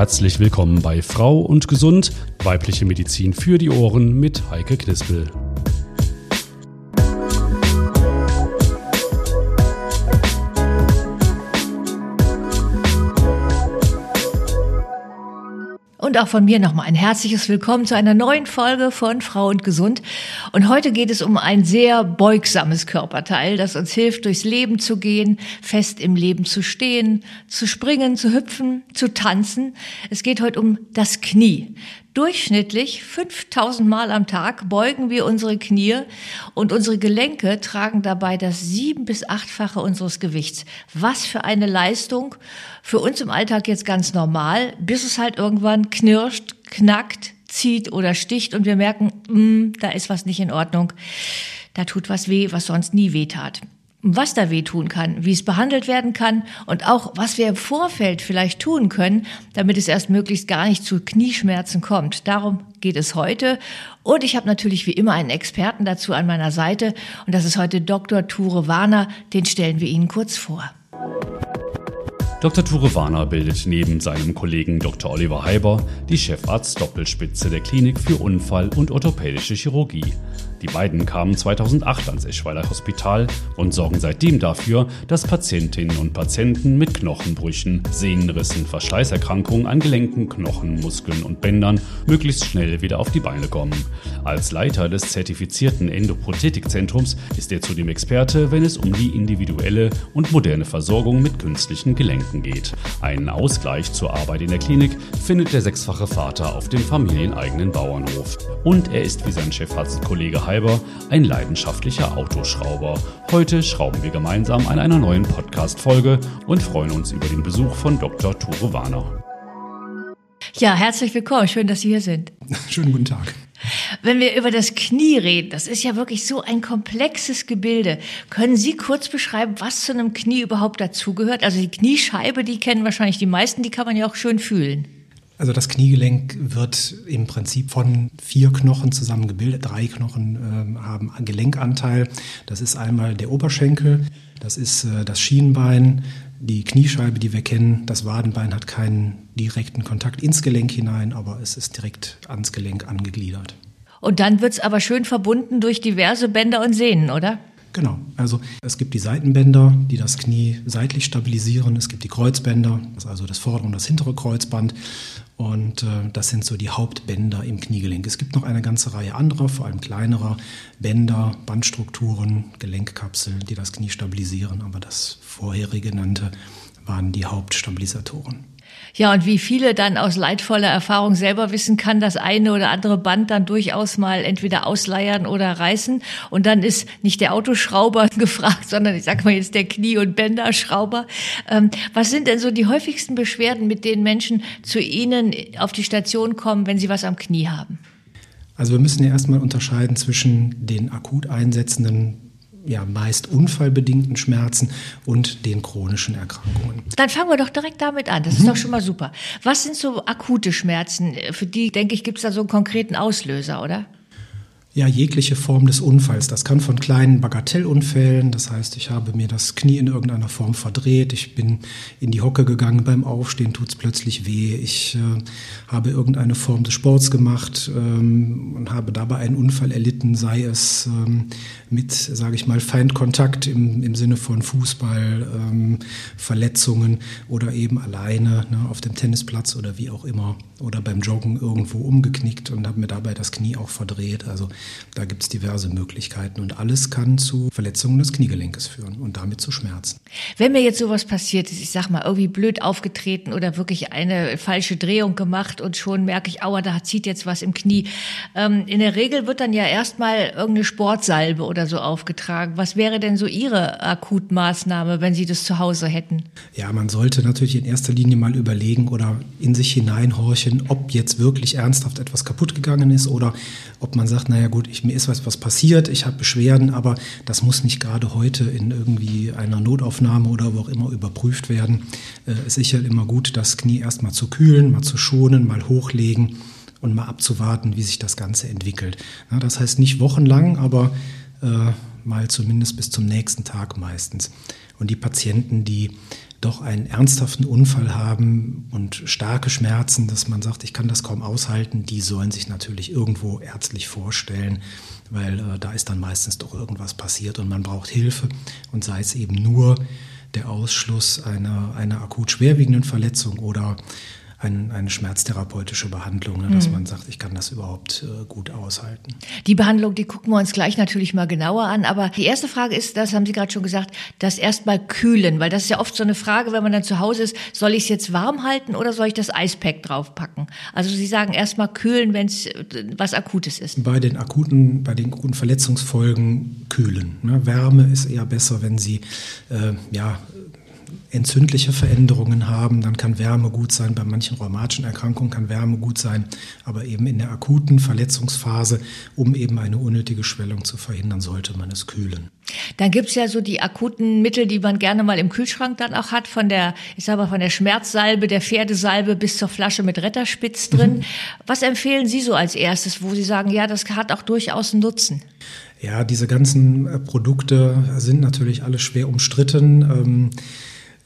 Herzlich willkommen bei Frau und Gesund, weibliche Medizin für die Ohren mit Heike Knispel. Auch von mir nochmal ein herzliches Willkommen zu einer neuen Folge von Frau und Gesund. Und heute geht es um ein sehr beugsames Körperteil, das uns hilft, durchs Leben zu gehen, fest im Leben zu stehen, zu springen, zu hüpfen, zu tanzen. Es geht heute um das Knie. Durchschnittlich 5000 Mal am Tag beugen wir unsere Knie und unsere Gelenke tragen dabei das sieben- bis achtfache unseres Gewichts. Was für eine Leistung. Für uns im Alltag jetzt ganz normal, bis es halt irgendwann knirscht, knackt, zieht oder sticht und wir merken, mm, da ist was nicht in Ordnung. Da tut was weh, was sonst nie weh tat was da wehtun kann, wie es behandelt werden kann und auch, was wir im Vorfeld vielleicht tun können, damit es erst möglichst gar nicht zu Knieschmerzen kommt. Darum geht es heute. Und ich habe natürlich wie immer einen Experten dazu an meiner Seite und das ist heute Dr. Ture Warner. Den stellen wir Ihnen kurz vor. Dr. Ture Warner bildet neben seinem Kollegen Dr. Oliver Heiber die Chefarzt-Doppelspitze der Klinik für Unfall- und orthopädische Chirurgie. Die beiden kamen 2008 ans Eschweiler Hospital und sorgen seitdem dafür, dass Patientinnen und Patienten mit Knochenbrüchen, Sehnenrissen, Verschleißerkrankungen an Gelenken, Knochen, Muskeln und Bändern möglichst schnell wieder auf die Beine kommen. Als Leiter des zertifizierten Endoprothetikzentrums ist er zudem Experte, wenn es um die individuelle und moderne Versorgung mit künstlichen Gelenken geht. Einen Ausgleich zur Arbeit in der Klinik findet der sechsfache Vater auf dem familieneigenen Bauernhof. Und er ist wie sein Chefarztkollege Schreiber, ein leidenschaftlicher Autoschrauber. Heute schrauben wir gemeinsam an einer neuen Podcast-Folge und freuen uns über den Besuch von Dr. Ture Warner. Ja, herzlich willkommen. Schön, dass Sie hier sind. Schönen guten Tag. Wenn wir über das Knie reden, das ist ja wirklich so ein komplexes Gebilde. Können Sie kurz beschreiben, was zu einem Knie überhaupt dazugehört? Also die Kniescheibe, die kennen wahrscheinlich die meisten, die kann man ja auch schön fühlen. Also das Kniegelenk wird im Prinzip von vier Knochen zusammengebildet. Drei Knochen äh, haben Gelenkanteil. Das ist einmal der Oberschenkel, das ist äh, das Schienbein, die Kniescheibe, die wir kennen. Das Wadenbein hat keinen direkten Kontakt ins Gelenk hinein, aber es ist direkt ans Gelenk angegliedert. Und dann wird es aber schön verbunden durch diverse Bänder und Sehnen, oder? Genau, also es gibt die Seitenbänder, die das Knie seitlich stabilisieren. Es gibt die Kreuzbänder, also das vordere und das hintere Kreuzband. Und äh, das sind so die Hauptbänder im Kniegelenk. Es gibt noch eine ganze Reihe anderer, vor allem kleinerer Bänder, Bandstrukturen, Gelenkkapseln, die das Knie stabilisieren. Aber das vorherige genannte waren die Hauptstabilisatoren. Ja, und wie viele dann aus leidvoller Erfahrung selber wissen, kann das eine oder andere Band dann durchaus mal entweder ausleiern oder reißen. Und dann ist nicht der Autoschrauber gefragt, sondern ich sage mal jetzt der Knie- und Bänderschrauber. Ähm, was sind denn so die häufigsten Beschwerden, mit denen Menschen zu Ihnen auf die Station kommen, wenn sie was am Knie haben? Also wir müssen ja erstmal unterscheiden zwischen den akut einsetzenden ja, meist unfallbedingten Schmerzen und den chronischen Erkrankungen. Dann fangen wir doch direkt damit an. Das ist mhm. doch schon mal super. Was sind so akute Schmerzen? Für die, denke ich, gibt es da so einen konkreten Auslöser, oder? Ja, jegliche Form des Unfalls. Das kann von kleinen Bagatellunfällen, das heißt, ich habe mir das Knie in irgendeiner Form verdreht, ich bin in die Hocke gegangen, beim Aufstehen tut es plötzlich weh, ich äh, habe irgendeine Form des Sports gemacht ähm, und habe dabei einen Unfall erlitten, sei es ähm, mit, sage ich mal, Feindkontakt im, im Sinne von Fußball, ähm, Verletzungen oder eben alleine ne, auf dem Tennisplatz oder wie auch immer oder beim Joggen irgendwo umgeknickt und habe mir dabei das Knie auch verdreht. Also da gibt es diverse Möglichkeiten und alles kann zu Verletzungen des Kniegelenkes führen und damit zu Schmerzen. Wenn mir jetzt sowas passiert ist, ich sag mal, irgendwie blöd aufgetreten oder wirklich eine falsche Drehung gemacht und schon merke ich, aua, da zieht jetzt was im Knie. Ähm, in der Regel wird dann ja erstmal irgendeine Sportsalbe oder so aufgetragen. Was wäre denn so Ihre Akutmaßnahme, wenn Sie das zu Hause hätten? Ja, man sollte natürlich in erster Linie mal überlegen oder in sich hineinhorchen, ob jetzt wirklich ernsthaft etwas kaputt gegangen ist oder ob man sagt, naja gut, ich, mir ist was, was passiert, ich habe Beschwerden, aber das muss nicht gerade heute in irgendwie einer Notaufnahme oder wo auch immer überprüft werden. Äh, es ist sicher immer gut, das Knie erstmal zu kühlen, mal zu schonen, mal hochlegen und mal abzuwarten, wie sich das Ganze entwickelt. Ja, das heißt nicht wochenlang, aber äh, mal zumindest bis zum nächsten Tag meistens. Und die Patienten, die doch einen ernsthaften Unfall haben und starke Schmerzen, dass man sagt, ich kann das kaum aushalten, die sollen sich natürlich irgendwo ärztlich vorstellen, weil äh, da ist dann meistens doch irgendwas passiert und man braucht Hilfe und sei es eben nur der Ausschluss einer, einer akut schwerwiegenden Verletzung oder ein, eine schmerztherapeutische Behandlung, ne, dass mhm. man sagt, ich kann das überhaupt äh, gut aushalten. Die Behandlung, die gucken wir uns gleich natürlich mal genauer an. Aber die erste Frage ist, das haben Sie gerade schon gesagt, das erstmal kühlen, weil das ist ja oft so eine Frage, wenn man dann zu Hause ist, soll ich es jetzt warm halten oder soll ich das Eispack draufpacken? Also Sie sagen erstmal kühlen, wenn es äh, was Akutes ist. Bei den akuten, bei den akuten Verletzungsfolgen kühlen. Ne? Wärme ist eher besser, wenn Sie äh, ja entzündliche Veränderungen haben, dann kann Wärme gut sein. Bei manchen rheumatischen Erkrankungen kann Wärme gut sein, aber eben in der akuten Verletzungsphase, um eben eine unnötige Schwellung zu verhindern, sollte man es kühlen. Dann gibt's ja so die akuten Mittel, die man gerne mal im Kühlschrank dann auch hat, von der, ich sag mal, von der Schmerzsalbe, der Pferdesalbe bis zur Flasche mit Retterspitz drin. Mhm. Was empfehlen Sie so als erstes, wo Sie sagen, ja, das hat auch durchaus einen Nutzen? Ja, diese ganzen äh, Produkte sind natürlich alle schwer umstritten. Ähm,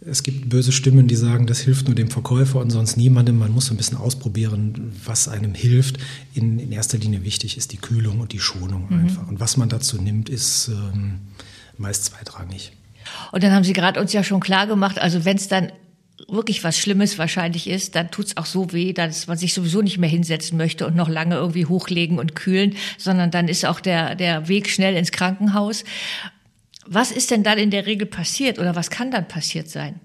es gibt böse Stimmen, die sagen, das hilft nur dem Verkäufer und sonst niemandem. Man muss ein bisschen ausprobieren, was einem hilft. In, in erster Linie wichtig ist die Kühlung und die Schonung mhm. einfach. Und was man dazu nimmt, ist ähm, meist zweitrangig. Und dann haben Sie gerade uns ja schon klar gemacht, also wenn es dann wirklich was Schlimmes wahrscheinlich ist, dann tut's auch so weh, dass man sich sowieso nicht mehr hinsetzen möchte und noch lange irgendwie hochlegen und kühlen, sondern dann ist auch der, der Weg schnell ins Krankenhaus. Was ist denn dann in der Regel passiert oder was kann dann passiert sein?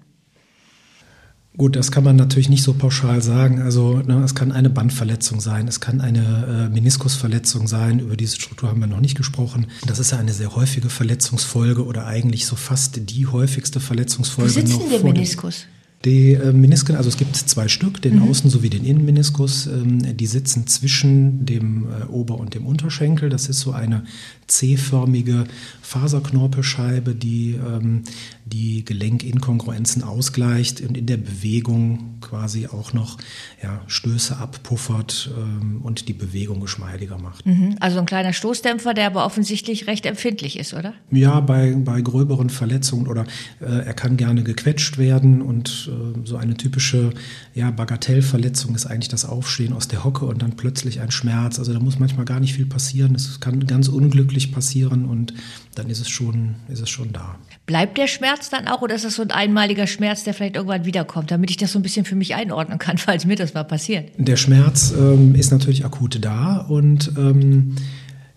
Gut, das kann man natürlich nicht so pauschal sagen. Also ne, es kann eine Bandverletzung sein, es kann eine äh, Meniskusverletzung sein. Über diese Struktur haben wir noch nicht gesprochen. Das ist ja eine sehr häufige Verletzungsfolge oder eigentlich so fast die häufigste Verletzungsfolge. Wo sitzt denn der Meniskus? Die äh, Menisken, also es gibt zwei Stück, den mhm. Außen- sowie den Innenmeniskus. Ähm, die sitzen zwischen dem äh, Ober- und dem Unterschenkel. Das ist so eine C-förmige Faserknorpelscheibe, die ähm, die Gelenkinkongruenzen ausgleicht und in der Bewegung quasi auch noch ja, Stöße abpuffert ähm, und die Bewegung geschmeidiger macht. Mhm. Also ein kleiner Stoßdämpfer, der aber offensichtlich recht empfindlich ist, oder? Ja, bei, bei gröberen Verletzungen oder äh, er kann gerne gequetscht werden und äh, so eine typische ja, Bagatellverletzung ist eigentlich das Aufstehen aus der Hocke und dann plötzlich ein Schmerz. Also da muss manchmal gar nicht viel passieren. Es kann ganz unglücklich passieren und dann ist es schon, ist es schon da. Bleibt der Schmerz dann auch oder ist das so ein einmaliger Schmerz, der vielleicht irgendwann wiederkommt, damit ich das so ein bisschen für mich einordnen kann, falls mir das mal passiert? Der Schmerz ähm, ist natürlich akut da und ähm,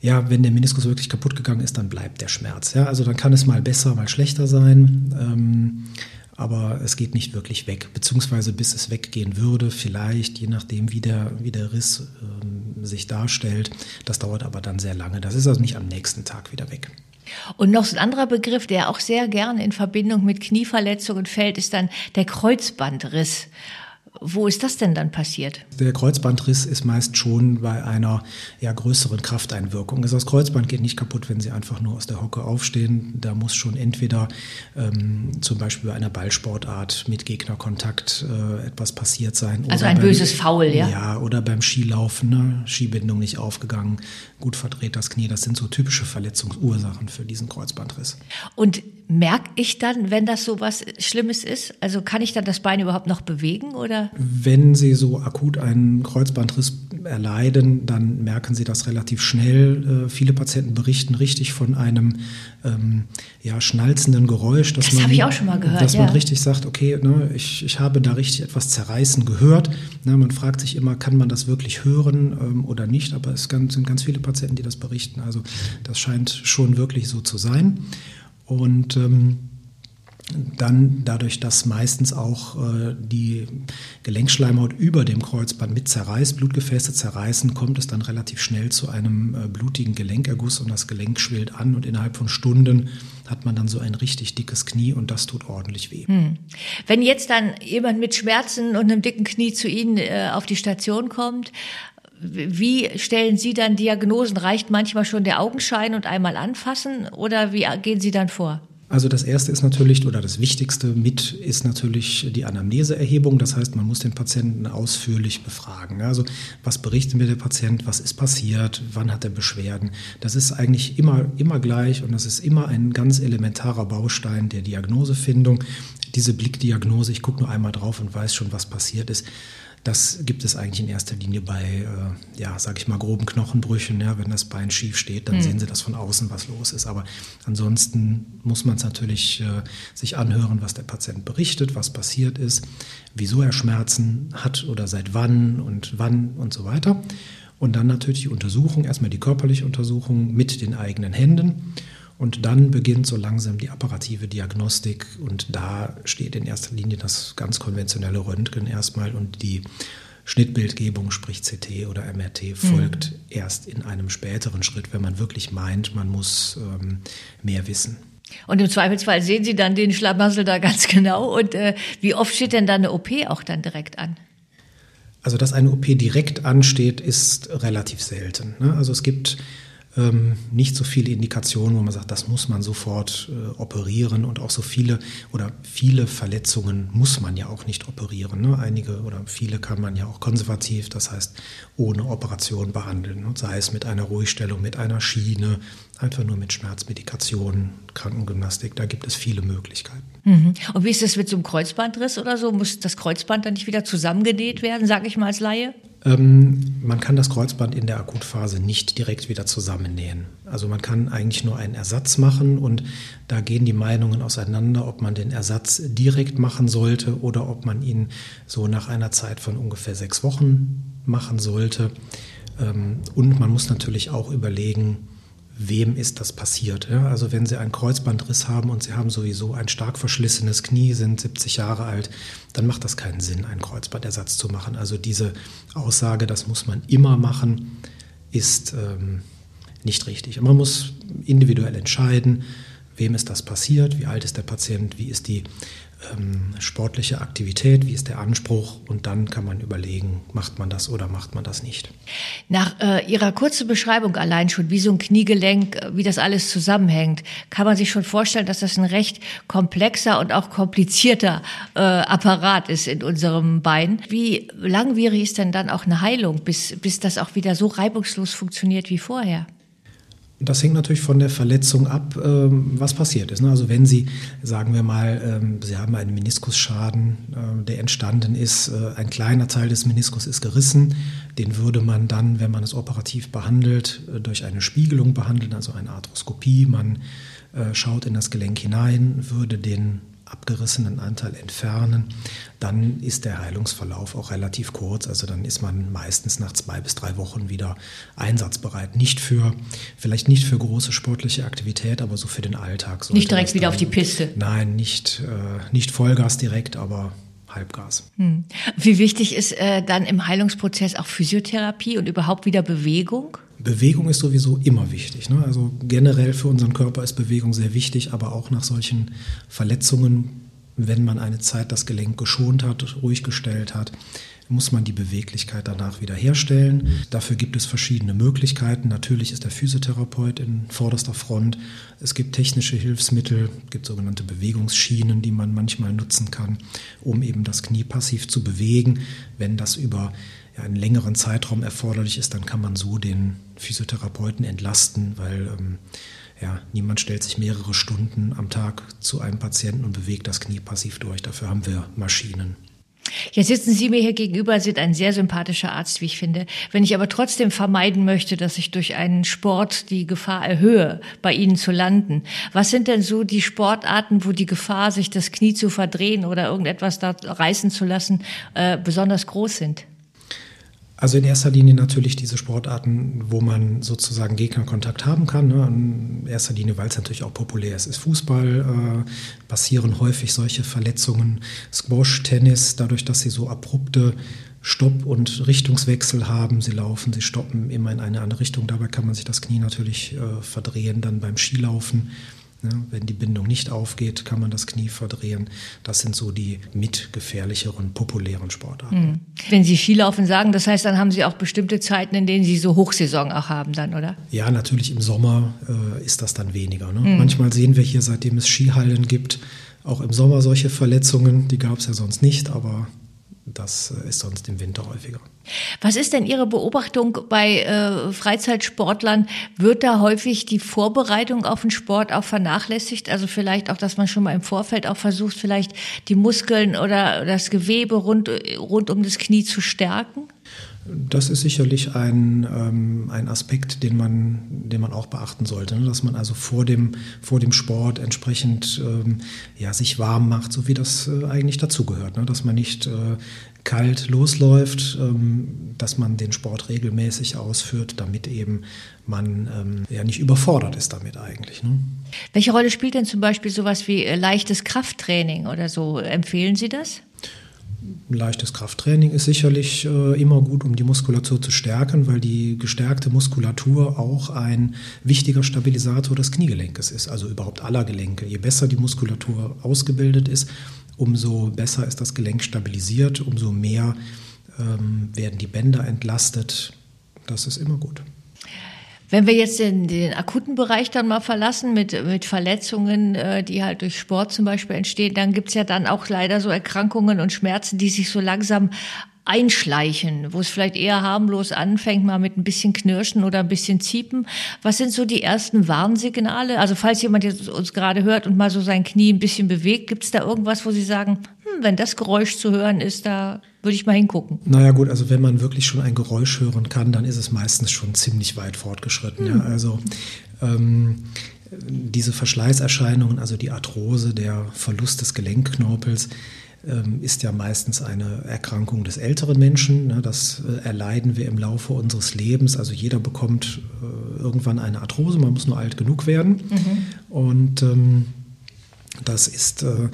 ja, wenn der Meniskus wirklich kaputt gegangen ist, dann bleibt der Schmerz. Ja, also dann kann es mal besser, mal schlechter sein. Ähm, aber es geht nicht wirklich weg, beziehungsweise bis es weggehen würde, vielleicht, je nachdem, wie der, wie der Riss ähm, sich darstellt. Das dauert aber dann sehr lange. Das ist also nicht am nächsten Tag wieder weg. Und noch so ein anderer Begriff, der auch sehr gerne in Verbindung mit Knieverletzungen fällt, ist dann der Kreuzbandriss. Wo ist das denn dann passiert? Der Kreuzbandriss ist meist schon bei einer ja, größeren Krafteinwirkung. Also das Kreuzband geht nicht kaputt, wenn Sie einfach nur aus der Hocke aufstehen. Da muss schon entweder ähm, zum Beispiel bei einer Ballsportart mit Gegnerkontakt äh, etwas passiert sein. Also ein beim, böses Foul, ja? Ja, oder beim Skilaufen, ne? Skibindung nicht aufgegangen, gut verdreht das Knie. Das sind so typische Verletzungsursachen für diesen Kreuzbandriss. Und merke ich dann, wenn das so was Schlimmes ist? Also kann ich dann das Bein überhaupt noch bewegen oder? Wenn Sie so akut einen Kreuzbandriss erleiden, dann merken Sie das relativ schnell. Äh, viele Patienten berichten richtig von einem ähm, ja, schnalzenden Geräusch. Dass das habe ich auch schon mal gehört. Dass ja. man richtig sagt, okay, ne, ich, ich habe da richtig etwas zerreißen gehört. Ne, man fragt sich immer, kann man das wirklich hören ähm, oder nicht? Aber es sind ganz viele Patienten, die das berichten. Also das scheint schon wirklich so zu sein. Und ähm, dann dadurch, dass meistens auch äh, die Gelenkschleimhaut über dem Kreuzband mit zerreißt, Blutgefäße zerreißen, kommt es dann relativ schnell zu einem äh, blutigen Gelenkerguss und das Gelenk schwillt an und innerhalb von Stunden hat man dann so ein richtig dickes Knie und das tut ordentlich weh. Hm. Wenn jetzt dann jemand mit Schmerzen und einem dicken Knie zu Ihnen äh, auf die Station kommt, wie stellen Sie dann Diagnosen? Reicht manchmal schon der Augenschein und einmal anfassen oder wie gehen Sie dann vor? Also das erste ist natürlich, oder das Wichtigste mit ist natürlich die Anamneseerhebung. Das heißt, man muss den Patienten ausführlich befragen. Also was berichtet mir der Patient, was ist passiert, wann hat er Beschwerden. Das ist eigentlich immer, immer gleich und das ist immer ein ganz elementarer Baustein der Diagnosefindung. Diese Blickdiagnose, ich gucke nur einmal drauf und weiß schon, was passiert ist. Das gibt es eigentlich in erster Linie bei, äh, ja, sag ich mal, groben Knochenbrüchen. Ja, wenn das Bein schief steht, dann mhm. sehen Sie das von außen, was los ist. Aber ansonsten muss man es natürlich äh, sich anhören, was der Patient berichtet, was passiert ist, wieso er Schmerzen hat oder seit wann und wann und so weiter. Und dann natürlich die Untersuchung, erstmal die körperliche Untersuchung mit den eigenen Händen. Und dann beginnt so langsam die apparative Diagnostik und da steht in erster Linie das ganz konventionelle Röntgen erstmal und die Schnittbildgebung, sprich CT oder MRT, folgt mhm. erst in einem späteren Schritt, wenn man wirklich meint, man muss ähm, mehr wissen. Und im Zweifelsfall sehen Sie dann den Schlamassel da ganz genau. Und äh, wie oft steht denn dann eine OP auch dann direkt an? Also, dass eine OP direkt ansteht, ist relativ selten. Ne? Also es gibt ähm, nicht so viele Indikationen, wo man sagt, das muss man sofort äh, operieren und auch so viele oder viele Verletzungen muss man ja auch nicht operieren. Ne? Einige oder viele kann man ja auch konservativ, das heißt ohne Operation behandeln, ne? sei es mit einer Ruhigstellung, mit einer Schiene, einfach nur mit Schmerzmedikation, Krankengymnastik, da gibt es viele Möglichkeiten. Mhm. Und wie ist das mit so einem Kreuzbandriss oder so? Muss das Kreuzband dann nicht wieder zusammengenäht werden, sage ich mal als Laie? Ähm, man kann das Kreuzband in der Akutphase nicht direkt wieder zusammennähen. Also man kann eigentlich nur einen Ersatz machen und da gehen die Meinungen auseinander, ob man den Ersatz direkt machen sollte oder ob man ihn so nach einer Zeit von ungefähr sechs Wochen machen sollte. Ähm, und man muss natürlich auch überlegen, wem ist das passiert. Ja? Also wenn Sie einen Kreuzbandriss haben und Sie haben sowieso ein stark verschlissenes Knie, sind 70 Jahre alt, dann macht das keinen Sinn, einen Kreuzbandersatz zu machen. Also diese Aussage, das muss man immer machen, ist ähm, nicht richtig. Man muss individuell entscheiden, wem ist das passiert, wie alt ist der Patient, wie ist die ähm, sportliche Aktivität, wie ist der Anspruch und dann kann man überlegen, macht man das oder macht man das nicht. Nach äh, Ihrer kurzen Beschreibung allein schon, wie so ein Kniegelenk, äh, wie das alles zusammenhängt, kann man sich schon vorstellen, dass das ein recht komplexer und auch komplizierter äh, Apparat ist in unserem Bein. Wie langwierig ist denn dann auch eine Heilung, bis, bis das auch wieder so reibungslos funktioniert wie vorher? Das hängt natürlich von der Verletzung ab, ähm, was passiert ist. Ne? Also wenn Sie, sagen wir mal, ähm, Sie haben einen Meniskusschaden, äh, der entstanden ist, äh, ein kleiner Teil des Meniskus ist gerissen, den würde man dann, wenn man es operativ behandelt, äh, durch eine Spiegelung behandeln, also eine Arthroskopie. Man schaut in das Gelenk hinein, würde den abgerissenen Anteil entfernen, dann ist der Heilungsverlauf auch relativ kurz. Also dann ist man meistens nach zwei bis drei Wochen wieder einsatzbereit. Nicht für, vielleicht nicht für große sportliche Aktivität, aber so für den Alltag. Nicht direkt wieder auf die Piste. Nein, nicht, äh, nicht Vollgas direkt, aber Halbgas. Hm. Wie wichtig ist äh, dann im Heilungsprozess auch Physiotherapie und überhaupt wieder Bewegung? Bewegung ist sowieso immer wichtig. Ne? Also generell für unseren Körper ist Bewegung sehr wichtig, aber auch nach solchen Verletzungen, wenn man eine Zeit das Gelenk geschont hat, ruhig gestellt hat, muss man die Beweglichkeit danach wieder herstellen. Dafür gibt es verschiedene Möglichkeiten. Natürlich ist der Physiotherapeut in vorderster Front. Es gibt technische Hilfsmittel, es gibt sogenannte Bewegungsschienen, die man manchmal nutzen kann, um eben das Knie passiv zu bewegen. Wenn das über ja, einen längeren Zeitraum erforderlich ist, dann kann man so den Physiotherapeuten entlasten, weil ähm, ja, niemand stellt sich mehrere Stunden am Tag zu einem Patienten und bewegt das Knie passiv durch. Dafür haben wir Maschinen. Jetzt sitzen Sie mir hier gegenüber, sind ein sehr sympathischer Arzt, wie ich finde. Wenn ich aber trotzdem vermeiden möchte, dass ich durch einen Sport die Gefahr erhöhe, bei Ihnen zu landen, was sind denn so die Sportarten, wo die Gefahr, sich das Knie zu verdrehen oder irgendetwas da reißen zu lassen, äh, besonders groß sind? Also in erster Linie natürlich diese Sportarten, wo man sozusagen Gegnerkontakt haben kann. Ne? In erster Linie, weil es natürlich auch populär ist, ist Fußball. Äh, passieren häufig solche Verletzungen. Squash, Tennis, dadurch, dass sie so abrupte Stopp- und Richtungswechsel haben. Sie laufen, sie stoppen immer in eine andere Richtung. Dabei kann man sich das Knie natürlich äh, verdrehen. Dann beim Skilaufen wenn die Bindung nicht aufgeht, kann man das Knie verdrehen. Das sind so die mitgefährlicheren, populären Sportarten. Hm. Wenn Sie Skilaufen sagen, das heißt, dann haben Sie auch bestimmte Zeiten, in denen Sie so Hochsaison auch haben dann, oder? Ja, natürlich im Sommer äh, ist das dann weniger. Ne? Hm. Manchmal sehen wir hier, seitdem es Skihallen gibt, auch im Sommer solche Verletzungen. Die gab es ja sonst nicht, aber das äh, ist sonst im Winter häufiger. Was ist denn Ihre Beobachtung bei äh, Freizeitsportlern? Wird da häufig die Vorbereitung auf den Sport auch vernachlässigt? Also vielleicht auch, dass man schon mal im Vorfeld auch versucht, vielleicht die Muskeln oder das Gewebe rund, rund um das Knie zu stärken? Das ist sicherlich ein, ähm, ein Aspekt, den man, den man auch beachten sollte, ne? dass man also vor dem, vor dem Sport entsprechend ähm, ja, sich warm macht, so wie das äh, eigentlich dazugehört. Ne? Dass man nicht äh, kalt losläuft, ähm, dass man den Sport regelmäßig ausführt, damit eben man ähm, ja nicht überfordert ist damit eigentlich. Ne? Welche Rolle spielt denn zum Beispiel sowas wie äh, leichtes Krafttraining oder so? Empfehlen Sie das? Leichtes Krafttraining ist sicherlich äh, immer gut, um die Muskulatur zu stärken, weil die gestärkte Muskulatur auch ein wichtiger Stabilisator des Kniegelenkes ist, also überhaupt aller Gelenke. Je besser die Muskulatur ausgebildet ist, umso besser ist das Gelenk stabilisiert, umso mehr ähm, werden die Bänder entlastet. Das ist immer gut. Wenn wir jetzt den, den akuten Bereich dann mal verlassen mit, mit Verletzungen, äh, die halt durch Sport zum Beispiel entstehen, dann gibt's ja dann auch leider so Erkrankungen und Schmerzen, die sich so langsam einschleichen, wo es vielleicht eher harmlos anfängt, mal mit ein bisschen Knirschen oder ein bisschen Ziepen. Was sind so die ersten Warnsignale? Also falls jemand jetzt uns gerade hört und mal so sein Knie ein bisschen bewegt, gibt es da irgendwas, wo Sie sagen, hm, wenn das Geräusch zu hören ist, da würde ich mal hingucken. Naja gut, also wenn man wirklich schon ein Geräusch hören kann, dann ist es meistens schon ziemlich weit fortgeschritten. Hm. Ja. Also ähm, diese Verschleißerscheinungen, also die Arthrose, der Verlust des Gelenkknorpels, ist ja meistens eine Erkrankung des älteren Menschen. Ne. Das äh, erleiden wir im Laufe unseres Lebens. Also jeder bekommt äh, irgendwann eine Arthrose, man muss nur alt genug werden. Mhm. Und ähm, das ist äh,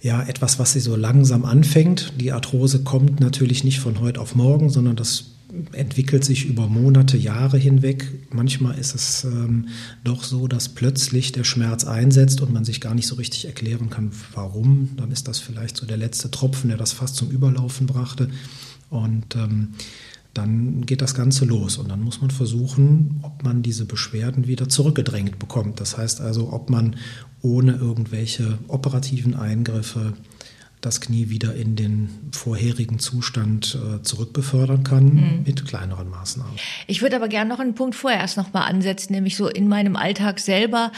ja etwas, was sie so langsam anfängt. Die Arthrose kommt natürlich nicht von heute auf morgen, sondern das entwickelt sich über Monate, Jahre hinweg. Manchmal ist es ähm, doch so, dass plötzlich der Schmerz einsetzt und man sich gar nicht so richtig erklären kann, warum. Dann ist das vielleicht so der letzte Tropfen, der das fast zum Überlaufen brachte. Und ähm, dann geht das Ganze los und dann muss man versuchen, ob man diese Beschwerden wieder zurückgedrängt bekommt. Das heißt also, ob man ohne irgendwelche operativen Eingriffe das Knie wieder in den vorherigen Zustand äh, zurückbefördern kann mhm. mit kleineren Maßnahmen. Ich würde aber gerne noch einen Punkt vorher erst noch mal ansetzen, nämlich so in meinem Alltag selber.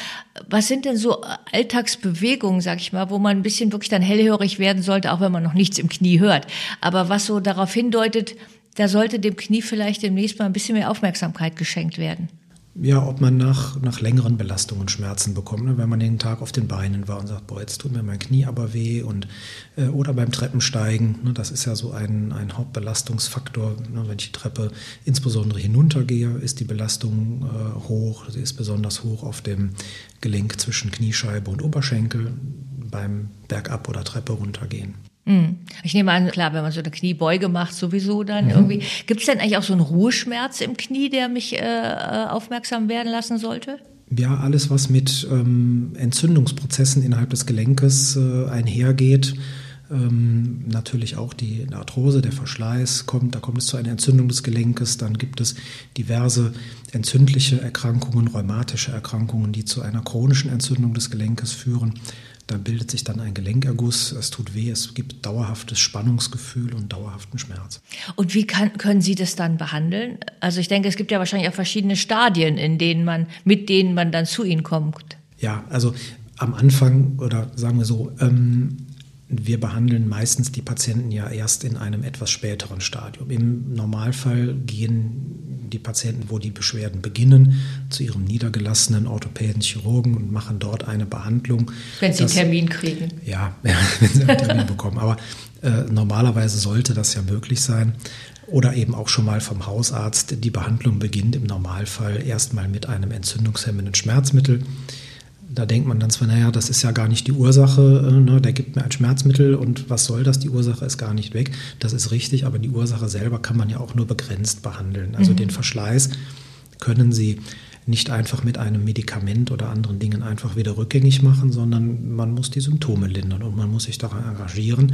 Was sind denn so Alltagsbewegungen, sag ich mal, wo man ein bisschen wirklich dann hellhörig werden sollte, auch wenn man noch nichts im Knie hört. Aber was so darauf hindeutet, da sollte dem Knie vielleicht demnächst mal ein bisschen mehr Aufmerksamkeit geschenkt werden ja, ob man nach, nach längeren Belastungen Schmerzen bekommt, ne? wenn man den Tag auf den Beinen war und sagt, boah, jetzt tut mir mein Knie aber weh und äh, oder beim Treppensteigen, ne? das ist ja so ein, ein Hauptbelastungsfaktor. Ne? Wenn ich die Treppe insbesondere hinuntergehe, ist die Belastung äh, hoch. Sie ist besonders hoch auf dem Gelenk zwischen Kniescheibe und Oberschenkel beim Bergab oder Treppe runtergehen. Hm. Ich nehme an, klar, wenn man so eine Kniebeuge macht, sowieso dann mhm. irgendwie. Gibt es denn eigentlich auch so einen Ruheschmerz im Knie, der mich äh, äh, aufmerksam werden lassen sollte? Ja, alles, was mit ähm, Entzündungsprozessen innerhalb des Gelenkes äh, einhergeht, ähm, natürlich auch die Arthrose, der Verschleiß kommt, da kommt es zu einer Entzündung des Gelenkes, dann gibt es diverse entzündliche Erkrankungen, rheumatische Erkrankungen, die zu einer chronischen Entzündung des Gelenkes führen. Da bildet sich dann ein Gelenkerguss, es tut weh, es gibt dauerhaftes Spannungsgefühl und dauerhaften Schmerz. Und wie kann, können Sie das dann behandeln? Also ich denke, es gibt ja wahrscheinlich auch verschiedene Stadien, in denen man, mit denen man dann zu Ihnen kommt. Ja, also am Anfang oder sagen wir so, ähm, wir behandeln meistens die Patienten ja erst in einem etwas späteren Stadium. Im Normalfall gehen die Patienten, wo die Beschwerden beginnen, zu ihrem niedergelassenen Orthopäden, Chirurgen und machen dort eine Behandlung. Wenn sie das, einen Termin kriegen. Ja, wenn sie einen Termin bekommen. Aber äh, normalerweise sollte das ja möglich sein. Oder eben auch schon mal vom Hausarzt. Die Behandlung beginnt im Normalfall erstmal mit einem entzündungshemmenden Schmerzmittel da denkt man dann zwar, naja, das ist ja gar nicht die Ursache, äh, ne, der gibt mir ein Schmerzmittel und was soll das? Die Ursache ist gar nicht weg. Das ist richtig, aber die Ursache selber kann man ja auch nur begrenzt behandeln. Also mhm. den Verschleiß können Sie nicht einfach mit einem Medikament oder anderen Dingen einfach wieder rückgängig machen, sondern man muss die Symptome lindern und man muss sich daran engagieren,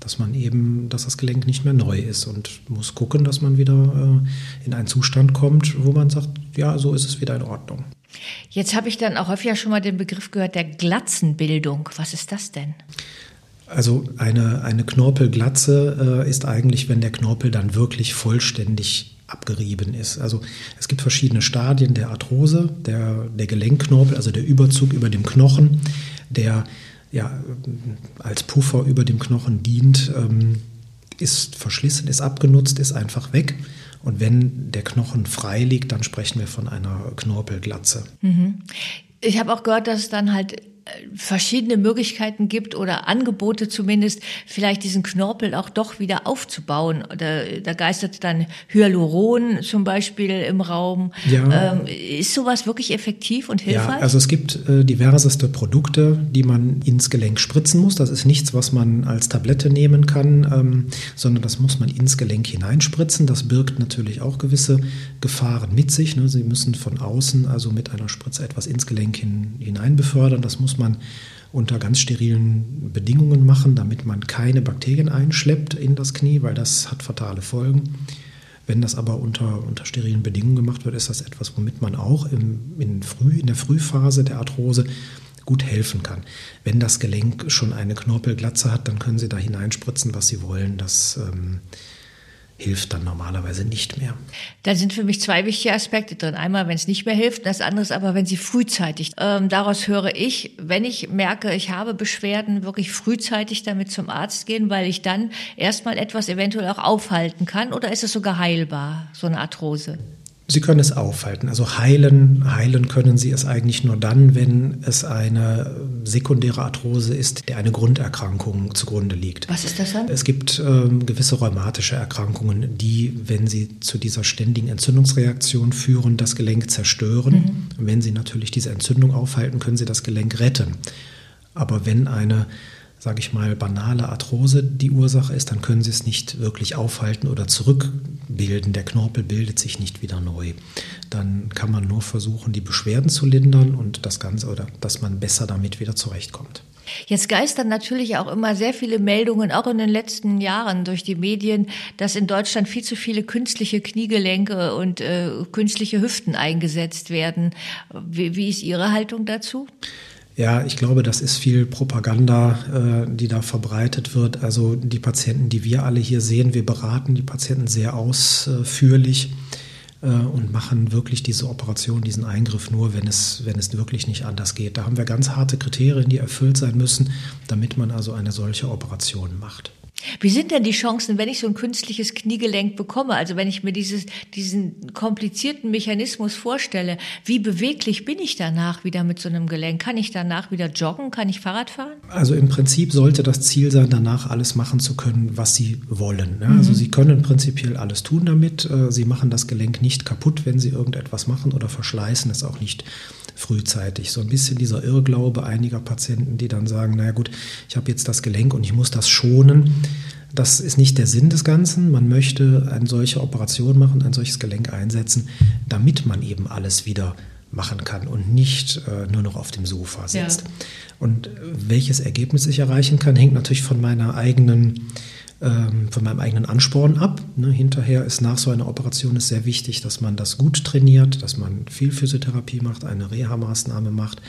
dass man eben, dass das Gelenk nicht mehr neu ist und muss gucken, dass man wieder äh, in einen Zustand kommt, wo man sagt, ja, so ist es wieder in Ordnung. Jetzt habe ich dann auch häufiger schon mal den Begriff gehört der Glatzenbildung. Was ist das denn? Also eine, eine Knorpelglatze äh, ist eigentlich, wenn der Knorpel dann wirklich vollständig abgerieben ist. Also es gibt verschiedene Stadien der Arthrose, der, der Gelenkknorpel, also der Überzug über dem Knochen, der ja als Puffer über dem Knochen dient, ähm, ist verschlissen, ist abgenutzt, ist einfach weg. Und wenn der Knochen frei liegt, dann sprechen wir von einer Knorpelglatze. Mhm. Ich habe auch gehört, dass dann halt verschiedene Möglichkeiten gibt oder Angebote zumindest, vielleicht diesen Knorpel auch doch wieder aufzubauen. Da, da geistert dann Hyaluron zum Beispiel im Raum. Ja. Ähm, ist sowas wirklich effektiv und hilfreich? Ja, also es gibt äh, diverseste Produkte, die man ins Gelenk spritzen muss. Das ist nichts, was man als Tablette nehmen kann, ähm, sondern das muss man ins Gelenk hineinspritzen. Das birgt natürlich auch gewisse Gefahren mit sich. Ne? Sie müssen von außen also mit einer Spritze etwas ins Gelenk hin, hinein befördern. Das muss man unter ganz sterilen Bedingungen machen, damit man keine Bakterien einschleppt in das Knie, weil das hat fatale Folgen. Wenn das aber unter, unter sterilen Bedingungen gemacht wird, ist das etwas, womit man auch im, in, früh, in der Frühphase der Arthrose gut helfen kann. Wenn das Gelenk schon eine Knorpelglatze hat, dann können Sie da hineinspritzen, was Sie wollen. Das ähm, hilft dann normalerweise nicht mehr. Da sind für mich zwei wichtige Aspekte drin. Einmal, wenn es nicht mehr hilft, das andere ist aber, wenn sie frühzeitig. Ähm, daraus höre ich, wenn ich merke, ich habe Beschwerden, wirklich frühzeitig damit zum Arzt gehen, weil ich dann erstmal etwas eventuell auch aufhalten kann oder ist es sogar heilbar, so eine Arthrose? Sie können es aufhalten. Also heilen, heilen können Sie es eigentlich nur dann, wenn es eine sekundäre Arthrose ist, der eine Grunderkrankung zugrunde liegt. Was ist das dann? Es gibt ähm, gewisse rheumatische Erkrankungen, die, wenn sie zu dieser ständigen Entzündungsreaktion führen, das Gelenk zerstören. Mhm. Wenn Sie natürlich diese Entzündung aufhalten, können Sie das Gelenk retten. Aber wenn eine sage ich mal, banale Arthrose die Ursache ist, dann können Sie es nicht wirklich aufhalten oder zurückbilden. Der Knorpel bildet sich nicht wieder neu. Dann kann man nur versuchen, die Beschwerden zu lindern und das Ganze oder dass man besser damit wieder zurechtkommt. Jetzt geistern natürlich auch immer sehr viele Meldungen, auch in den letzten Jahren durch die Medien, dass in Deutschland viel zu viele künstliche Kniegelenke und äh, künstliche Hüften eingesetzt werden. Wie, wie ist Ihre Haltung dazu? Ja, ich glaube, das ist viel Propaganda, äh, die da verbreitet wird. Also die Patienten, die wir alle hier sehen, wir beraten die Patienten sehr ausführlich äh, und machen wirklich diese Operation, diesen Eingriff nur, wenn es, wenn es wirklich nicht anders geht. Da haben wir ganz harte Kriterien, die erfüllt sein müssen, damit man also eine solche Operation macht. Wie sind denn die Chancen, wenn ich so ein künstliches Kniegelenk bekomme? Also wenn ich mir dieses, diesen komplizierten Mechanismus vorstelle, wie beweglich bin ich danach wieder mit so einem Gelenk? Kann ich danach wieder joggen? Kann ich Fahrrad fahren? Also im Prinzip sollte das Ziel sein, danach alles machen zu können, was Sie wollen. Ja, also mhm. Sie können prinzipiell alles tun damit. Äh, Sie machen das Gelenk nicht kaputt, wenn Sie irgendetwas machen oder verschleißen es auch nicht frühzeitig. So ein bisschen dieser Irrglaube einiger Patienten, die dann sagen, naja gut, ich habe jetzt das Gelenk und ich muss das schonen. Das ist nicht der Sinn des Ganzen. Man möchte eine solche Operation machen, ein solches Gelenk einsetzen, damit man eben alles wieder machen kann und nicht äh, nur noch auf dem Sofa sitzt. Ja. Und welches Ergebnis ich erreichen kann, hängt natürlich von meiner eigenen von meinem eigenen Ansporn ab. Ne, hinterher ist nach so einer Operation ist sehr wichtig, dass man das gut trainiert, dass man viel Physiotherapie macht, eine Reha-Maßnahme macht.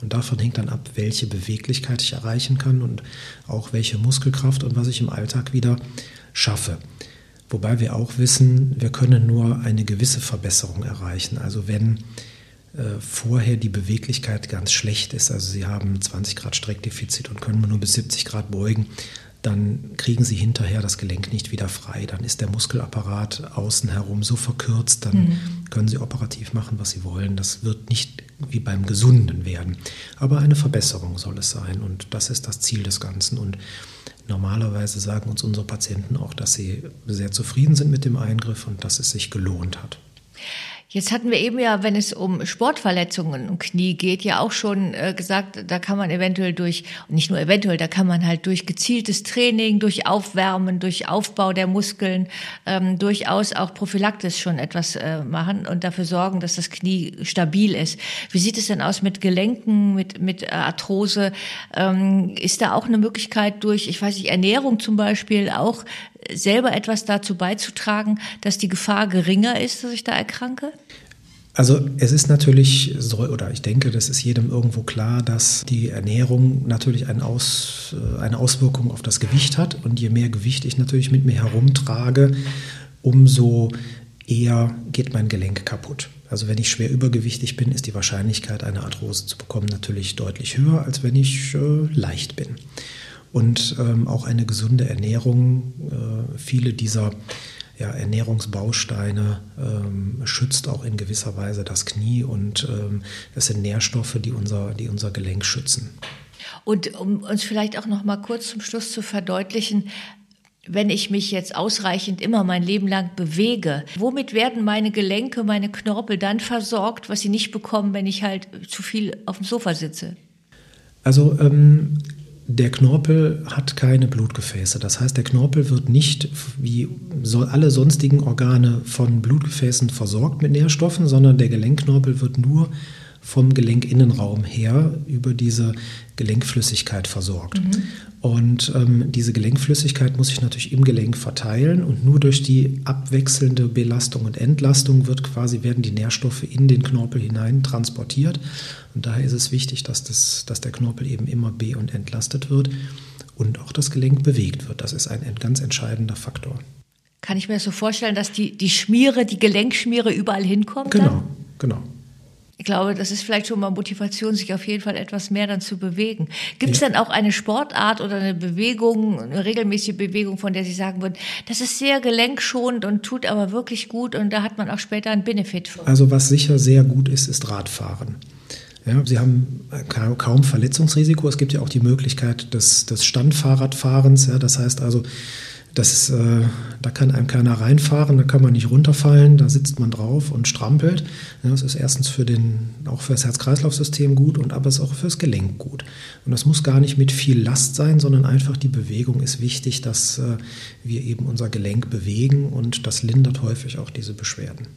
Und davon hängt dann ab, welche Beweglichkeit ich erreichen kann und auch welche Muskelkraft und was ich im Alltag wieder schaffe. Wobei wir auch wissen, wir können nur eine gewisse Verbesserung erreichen. Also wenn äh, vorher die Beweglichkeit ganz schlecht ist, also Sie haben 20 Grad Streckdefizit und können nur bis 70 Grad beugen, dann kriegen sie hinterher das Gelenk nicht wieder frei. Dann ist der Muskelapparat außen herum so verkürzt, dann mhm. können sie operativ machen, was sie wollen. Das wird nicht wie beim Gesunden werden. Aber eine Verbesserung soll es sein und das ist das Ziel des Ganzen. Und normalerweise sagen uns unsere Patienten auch, dass sie sehr zufrieden sind mit dem Eingriff und dass es sich gelohnt hat. Jetzt hatten wir eben ja, wenn es um Sportverletzungen im Knie geht, ja auch schon äh, gesagt, da kann man eventuell durch, nicht nur eventuell, da kann man halt durch gezieltes Training, durch Aufwärmen, durch Aufbau der Muskeln ähm, durchaus auch prophylaktisch schon etwas äh, machen und dafür sorgen, dass das Knie stabil ist. Wie sieht es denn aus mit Gelenken, mit, mit Arthrose? Ähm, ist da auch eine Möglichkeit durch, ich weiß nicht, Ernährung zum Beispiel auch selber etwas dazu beizutragen, dass die Gefahr geringer ist, dass ich da erkranke? Also es ist natürlich so, oder ich denke, das ist jedem irgendwo klar, dass die Ernährung natürlich eine, Aus, äh, eine Auswirkung auf das Gewicht hat. Und je mehr Gewicht ich natürlich mit mir herumtrage, umso eher geht mein Gelenk kaputt. Also wenn ich schwer übergewichtig bin, ist die Wahrscheinlichkeit, eine Arthrose zu bekommen, natürlich deutlich höher, als wenn ich äh, leicht bin. Und ähm, auch eine gesunde Ernährung, äh, viele dieser ja, Ernährungsbausteine ähm, schützt auch in gewisser Weise das Knie und ähm, das sind Nährstoffe, die unser, die unser Gelenk schützen. Und um uns vielleicht auch noch mal kurz zum Schluss zu verdeutlichen, wenn ich mich jetzt ausreichend immer mein Leben lang bewege, womit werden meine Gelenke, meine Knorpel dann versorgt, was sie nicht bekommen, wenn ich halt zu viel auf dem Sofa sitze? Also ähm, der Knorpel hat keine Blutgefäße. Das heißt, der Knorpel wird nicht wie alle sonstigen Organe von Blutgefäßen versorgt mit Nährstoffen, sondern der Gelenkknorpel wird nur vom Gelenkinnenraum her über diese Gelenkflüssigkeit versorgt. Mhm. Und ähm, diese Gelenkflüssigkeit muss sich natürlich im Gelenk verteilen und nur durch die abwechselnde Belastung und Entlastung wird quasi, werden die Nährstoffe in den Knorpel hinein transportiert. Und daher ist es wichtig, dass, das, dass der Knorpel eben immer be- und entlastet wird und auch das Gelenk bewegt wird. Das ist ein ganz entscheidender Faktor. Kann ich mir so vorstellen, dass die, die Schmiere, die Gelenkschmiere überall hinkommt? Genau, dann? genau ich glaube, das ist vielleicht schon mal Motivation, sich auf jeden Fall etwas mehr dann zu bewegen. Gibt es ja. dann auch eine Sportart oder eine Bewegung, eine regelmäßige Bewegung, von der Sie sagen würden, das ist sehr gelenkschonend und tut aber wirklich gut und da hat man auch später einen Benefit von? Also was sicher sehr gut ist, ist Radfahren. Ja, Sie haben kaum Verletzungsrisiko. Es gibt ja auch die Möglichkeit des, des Standfahrradfahrens. Ja, das heißt also, das, äh, da kann einem keiner reinfahren, da kann man nicht runterfallen, da sitzt man drauf und strampelt. Ja, das ist erstens für den, auch für das Herz-Kreislauf-System gut und aber es ist auch fürs Gelenk gut. Und das muss gar nicht mit viel Last sein, sondern einfach die Bewegung ist wichtig, dass äh, wir eben unser Gelenk bewegen und das lindert häufig auch diese Beschwerden.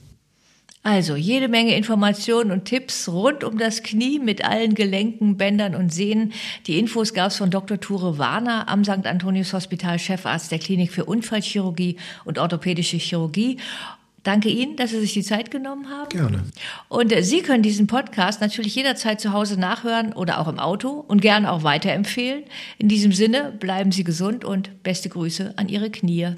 Also jede Menge Informationen und Tipps rund um das Knie mit allen Gelenken, Bändern und Sehnen. Die Infos gab es von Dr. Ture Warner am St. Antonius Hospital, Chefarzt der Klinik für Unfallchirurgie und orthopädische Chirurgie. Danke Ihnen, dass Sie sich die Zeit genommen haben. Gerne. Und äh, Sie können diesen Podcast natürlich jederzeit zu Hause nachhören oder auch im Auto und gerne auch weiterempfehlen. In diesem Sinne, bleiben Sie gesund und beste Grüße an Ihre Knie.